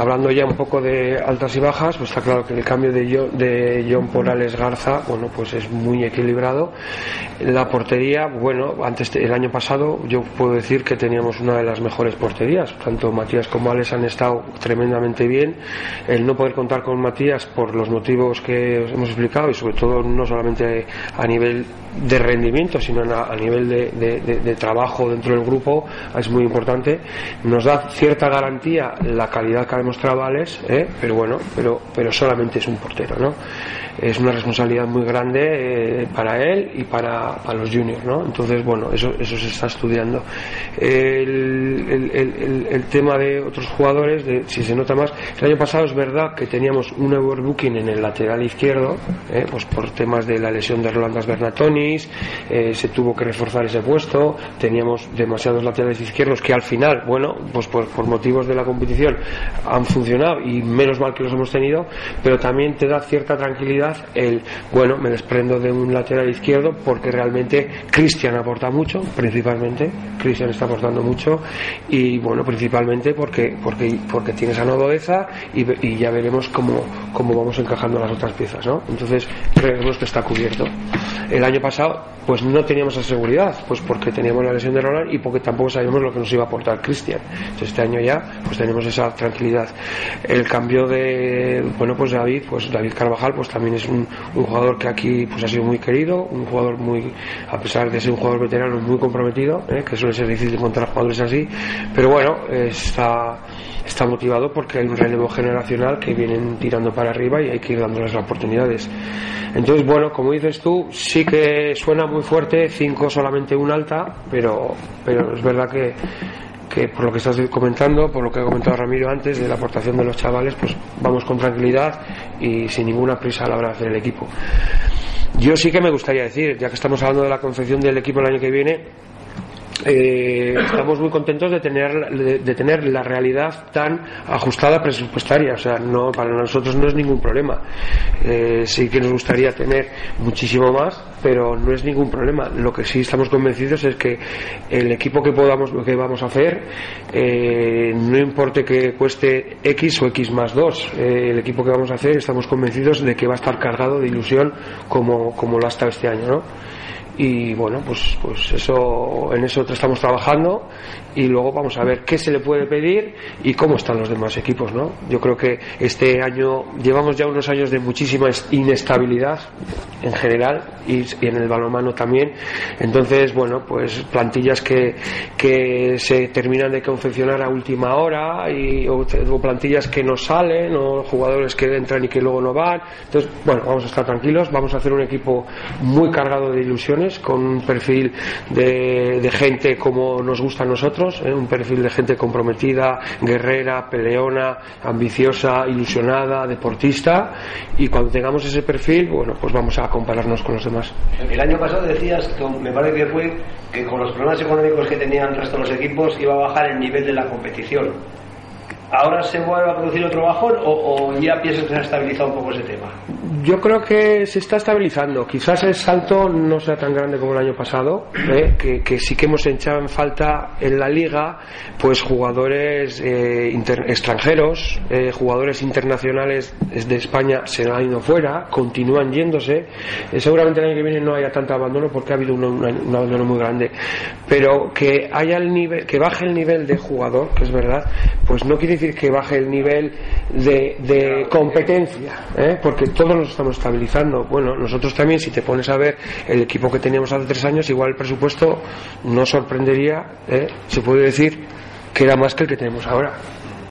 hablando ya un poco de altas y bajas, pues está claro que el cambio de John, John Porales Garza, bueno, pues es muy equilibrado. La portería, bueno, antes el año pasado yo puedo decir que teníamos una de las mejores porterías. Tanto Matías como Alex han estado tremendamente bien. El no poder contar con Matías por los motivos que os hemos explicado y sobre todo no solamente a nivel de rendimiento, sino a, nivel de, trabajo dentro del grupo, es muy importante. Nos da cierta garantía la calidad que demostrado Alex, ¿eh? pero bueno, pero, pero solamente es un portero, ¿no? Es una responsabilidad muy grande eh, para él y para, para, los juniors, ¿no? Entonces, bueno, eso, eso se está estudiando. El, el, el, tema de otros jugadores, de, si se nota más, el año pasado es verdad que teníamos un overbooking en el lateral izquierdo, ¿eh? pues por temas de la lesión de Rolandas Bernatoni, eh, se tuvo que reforzar ese puesto, teníamos demasiados laterales izquierdos que al final, bueno, pues por, motivos de la competición han funcionado y menos mal que los hemos tenido, pero también te da cierta tranquilidad el, bueno, me desprendo de un lateral izquierdo porque realmente Cristian aporta mucho, principalmente, Cristian está aportando mucho y bueno, principalmente porque, porque, porque tienes a Nododeza y, ya veremos cómo, cómo vamos encajando las otras piezas, ¿no? Entonces creemos que está cubierto. El año pasado pues no teníamos esa seguridad, pues porque teníamos la lesión de Roland y porque tampoco sabíamos lo que nos iba a aportar Cristian. Este año ya pues tenemos esa tranquilidad. El cambio de, bueno pues David, pues David Carvajal pues también es un, jugador que aquí pues ha sido muy querido, un jugador muy, a pesar de ser un jugador veterano, muy comprometido, ¿eh? que suele ser difícil encontrar jugadores así, pero bueno, está está motivado porque hay un relevo generacional que vienen tirando para arriba y hay que ir dándoles las oportunidades. Entonces, bueno, como dices tú, sí que suena muy fuerte, cinco solamente un alta, pero, pero es verdad que, que por lo que estás comentando, por lo que ha comentado Ramiro antes de la aportación de los chavales, pues vamos con tranquilidad y sin ninguna prisa a la hora de hacer el equipo. Yo sí que me gustaría decir, ya que estamos hablando de la confección del equipo el año que viene, eh, estamos muy contentos de tener, de, tener la realidad tan ajustada presupuestaria. O sea, no, para nosotros no es ningún problema. Eh, sí que nos gustaría tener muchísimo más, pero no es ningún problema. Lo que sí estamos convencidos es que el equipo que podamos, que vamos a hacer, eh, no importe que cueste X o X más 2, el equipo que vamos a hacer estamos convencidos de que va a estar cargado de ilusión como, como lo ha estado este año, ¿no? Y bueno pues pues eso en eso estamos trabajando y luego vamos a ver qué se le puede pedir y cómo están los demás equipos no yo creo que este año llevamos ya unos años de muchísima inestabilidad en general y, en el balonmano también. Entonces bueno pues plantillas que, que se terminan de confeccionar a última hora y o, plantillas que no salen o jugadores que entran y que luego no van. Entonces bueno vamos a estar tranquilos vamos a hacer un equipo muy cargado de ilusiones con un perfil de, gente como nos gusta a nosotros, ¿eh? un perfil de gente comprometida, guerrera, peleona, ambiciosa, ilusionada, deportista, y cuando tengamos ese perfil, bueno, pues vamos a compararnos con los demás. El año pasado decías, me parece que fue, que con los problemas económicos que tenían el resto de los equipos iba a bajar el nivel de la competición. ¿Ahora se vuelve a producir otro bajón o, ya piensas que se ha estabilizado un poco ese tema? Yo creo que se está estabilizando. Quizás el salto no sea tan grande como el año pasado, ¿eh? que, sí que hemos echado en falta en la liga pues jugadores eh, extranjeros, eh, jugadores internacionales de España se han ido fuera, continúan yéndose. seguramente el año que viene no haya tanto abandono porque ha habido un, un, abandono muy grande, pero que haya el nivel, que baje el nivel de jugador, que es verdad, pues no quiere decir que baje el nivel de, competencia, ¿eh? porque todos nos estamos estabilizando. Bueno, nosotros también, si te pones a ver el equipo que teníamos hace tres años, igual el presupuesto no sorprendería, ¿eh? se puede decir que era más que el que tenemos ahora.